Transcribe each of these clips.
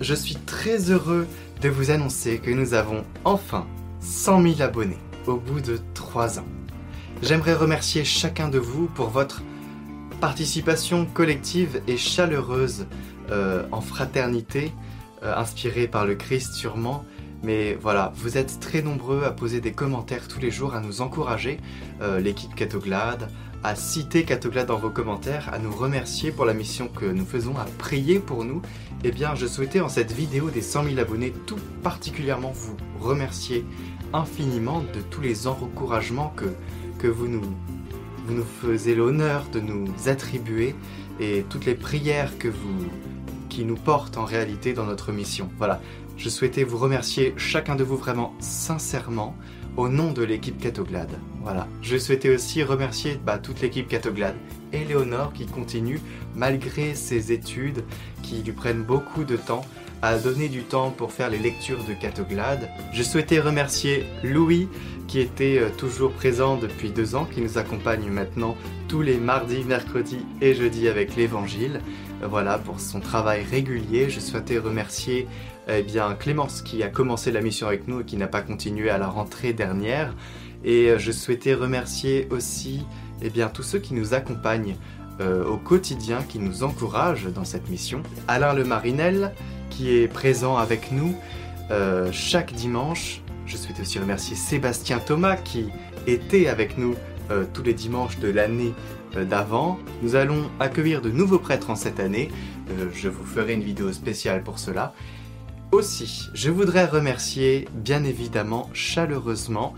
je suis très heureux de vous annoncer que nous avons enfin 100 000 abonnés au bout de 3 ans. J'aimerais remercier chacun de vous pour votre participation collective et chaleureuse euh, en fraternité, euh, inspirée par le Christ sûrement. Mais voilà, vous êtes très nombreux à poser des commentaires tous les jours, à nous encourager, euh, l'équipe Catoglade, à citer Catoglade dans vos commentaires, à nous remercier pour la mission que nous faisons, à prier pour nous. Eh bien, je souhaitais en cette vidéo des 100 000 abonnés tout particulièrement vous remercier infiniment de tous les encouragements que, que vous nous vous nous faisiez l'honneur de nous attribuer et toutes les prières que vous qui nous portent en réalité dans notre mission. Voilà, je souhaitais vous remercier chacun de vous vraiment sincèrement au nom de l'équipe Catoglade. Voilà, je souhaitais aussi remercier bah, toute l'équipe Catoglade et qui continue malgré ses études qui lui prennent beaucoup de temps à donner du temps pour faire les lectures de Catoglade. Je souhaitais remercier Louis qui était euh, toujours présent depuis deux ans, qui nous accompagne maintenant tous les mardis, mercredis et jeudis avec l'Évangile. Euh, voilà, pour son travail régulier. Je souhaitais remercier eh bien, Clémence qui a commencé la mission avec nous et qui n'a pas continué à la rentrée dernière. Et euh, je souhaitais remercier aussi eh bien, tous ceux qui nous accompagnent au quotidien, qui nous encouragent dans cette mission. Alain Le Marinel, qui est présent avec nous chaque dimanche je souhaite aussi remercier Sébastien Thomas qui était avec nous euh, tous les dimanches de l'année euh, d'avant. Nous allons accueillir de nouveaux prêtres en cette année. Euh, je vous ferai une vidéo spéciale pour cela. Aussi, je voudrais remercier bien évidemment chaleureusement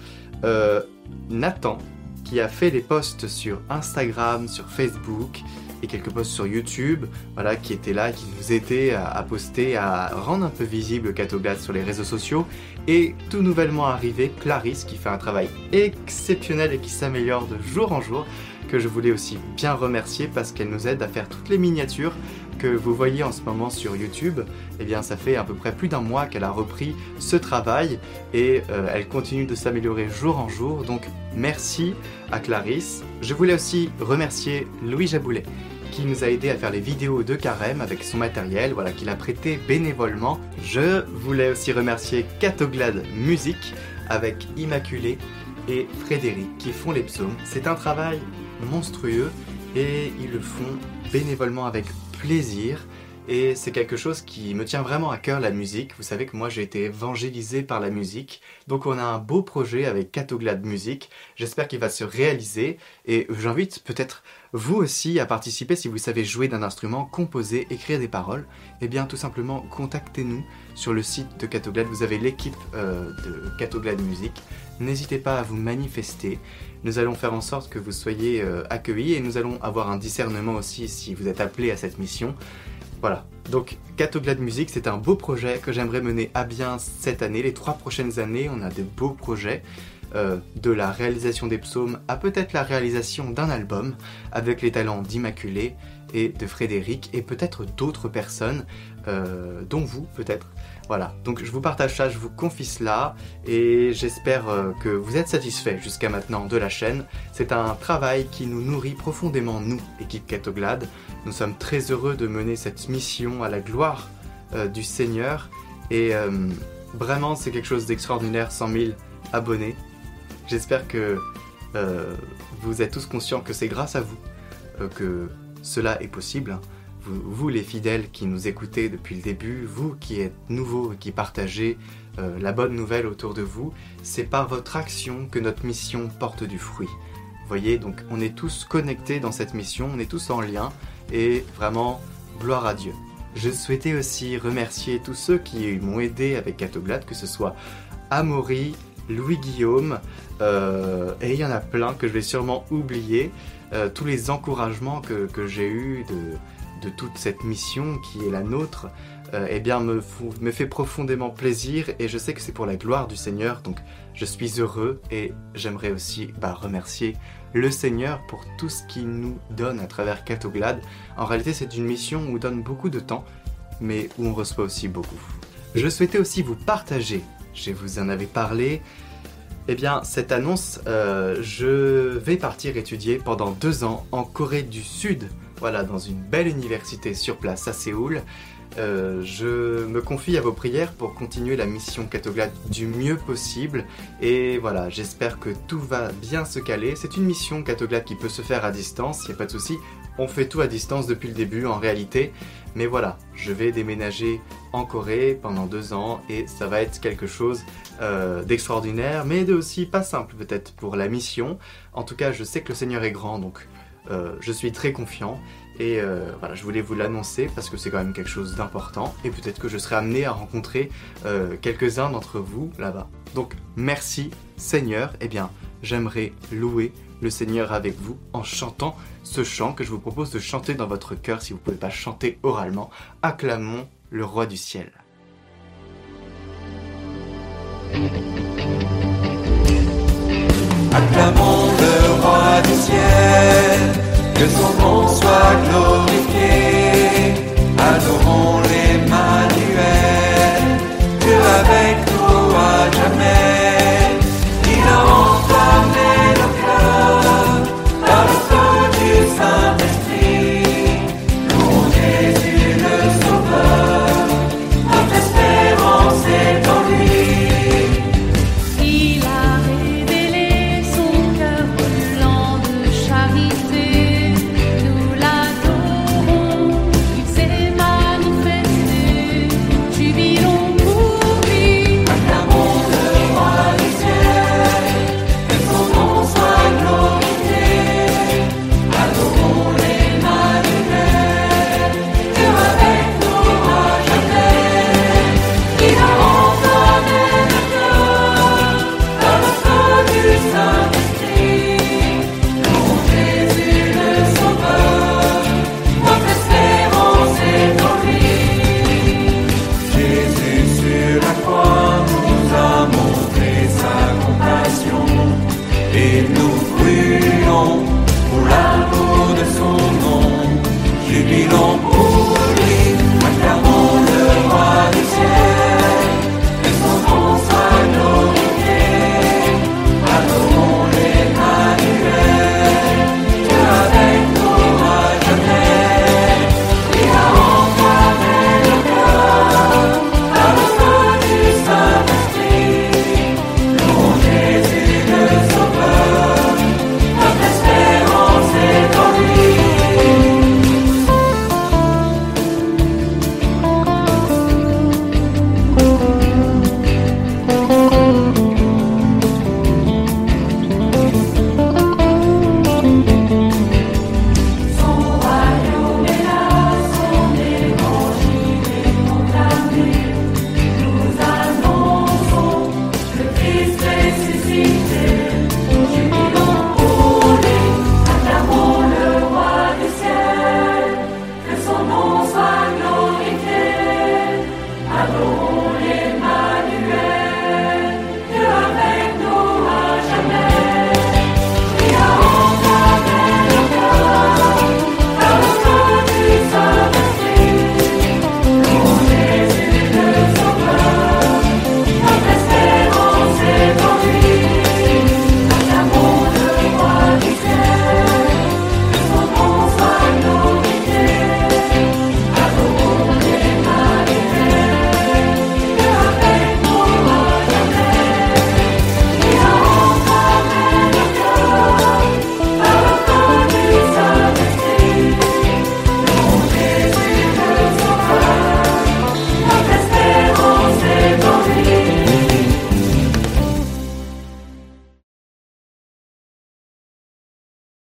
Nathan qui a fait les posts sur Instagram, sur Facebook et quelques posts sur YouTube, voilà, qui étaient là, qui nous aidaient à, poster, à rendre un peu visible Catoglade sur les réseaux sociaux. Et tout nouvellement arrivé, Clarisse, qui fait un travail exceptionnel et qui s'améliore de jour en jour, que je voulais aussi bien remercier parce qu'elle nous aide à faire toutes les miniatures que vous voyez en ce moment sur YouTube, eh bien ça fait à peu près plus d'un mois qu'elle a repris ce travail et euh, elle continue de s'améliorer jour en jour. Donc merci à Clarisse. Je voulais aussi remercier Louis Jaboulet qui nous a aidé à faire les vidéos de carême avec son matériel, voilà, qu'il a prêté bénévolement. Je voulais aussi remercier Catoglade Musique avec Immaculée et Frédéric qui font les psaumes. C'est un travail monstrueux et ils le font bénévolement avec plaisir. Et c'est quelque chose qui me tient vraiment à cœur, la musique. Vous savez que moi j'ai été évangélisé par la musique. Donc on a un beau projet avec Catoglade Musique. J'espère qu'il va se réaliser. Et j'invite peut-être vous aussi à participer si vous savez jouer d'un instrument, composer, écrire des paroles. Eh bien tout simplement contactez-nous sur le site de Catoglade. Vous avez l'équipe euh, de Catoglade Musique. N'hésitez pas à vous manifester. Nous allons faire en sorte que vous soyez euh, accueillis et nous allons avoir un discernement aussi si vous êtes appelé à cette mission. Voilà. Donc, Catoglade Musique, c'est un beau projet que j'aimerais mener à bien cette année. Les trois prochaines années, on a de beaux projets. Euh, de la réalisation des psaumes à peut-être la réalisation d'un album avec les talents d'Immaculée et de Frédéric et peut-être d'autres personnes, euh, dont vous peut-être. Voilà, donc je vous partage ça, je vous confie cela et j'espère euh, que vous êtes satisfaits jusqu'à maintenant de la chaîne. C'est un travail qui nous nourrit profondément, nous, équipe Catoglade. Nous sommes très heureux de mener cette mission à la gloire euh, du Seigneur et vraiment c'est quelque chose d'extraordinaire, 100 000 abonnés. J'espère que vous êtes tous conscients que c'est grâce à vous que cela est possible vous, les fidèles qui nous écoutez depuis le début, vous qui êtes nouveaux et qui partagez euh, la bonne nouvelle autour de vous, c'est par votre action que notre mission porte du fruit. Voyez, donc on est tous connectés dans cette mission, on est tous en lien et vraiment gloire à Dieu. Je souhaitais aussi remercier tous ceux qui m'ont aidé avec Catoglade, que ce soit Amaury, Louis-Guillaume, euh, et il y en a plein que je vais sûrement oublier, euh, tous les encouragements que, que j'ai eus de, de toute cette mission qui est la nôtre, euh, eh bien me, me, fait profondément plaisir et je sais que c'est pour la gloire du Seigneur, donc je suis heureux et j'aimerais aussi bah, remercier le Seigneur pour tout ce qu'il nous donne à travers Catoglade. En réalité, c'est une mission où on donne beaucoup de temps, mais où on reçoit aussi beaucoup. Je souhaitais aussi vous partager, je vous en avais parlé, eh bien, cette annonce, euh, je vais partir étudier pendant deux ans en Corée du Sud voilà, dans une belle université sur place à Séoul. Euh, je me confie à vos prières pour continuer la mission Catoglade du mieux possible. Et voilà, j'espère que tout va bien se caler. C'est une mission Catoglade qui peut se faire à distance, il n'y a pas de souci. On fait tout à distance depuis le début en réalité. Mais voilà, je vais déménager en Corée pendant deux ans et ça va être quelque chose euh, d'extraordinaire, mais aussi pas simple peut-être pour la mission. En tout cas, je sais que le Seigneur est grand, donc euh, je suis très confiant. Et euh, voilà, je voulais vous l'annoncer parce que c'est quand même quelque chose d'important. Et peut-être que je serai amené à rencontrer quelques-uns d'entre vous là-bas. Donc merci Seigneur. Eh bien, j'aimerais louer le Seigneur avec vous en chantant ce chant que je vous propose de chanter dans votre cœur si vous ne pouvez pas chanter oralement. Acclamons le roi du ciel. Acclamons le roi du ciel, que son nom soit glorifié. Oh.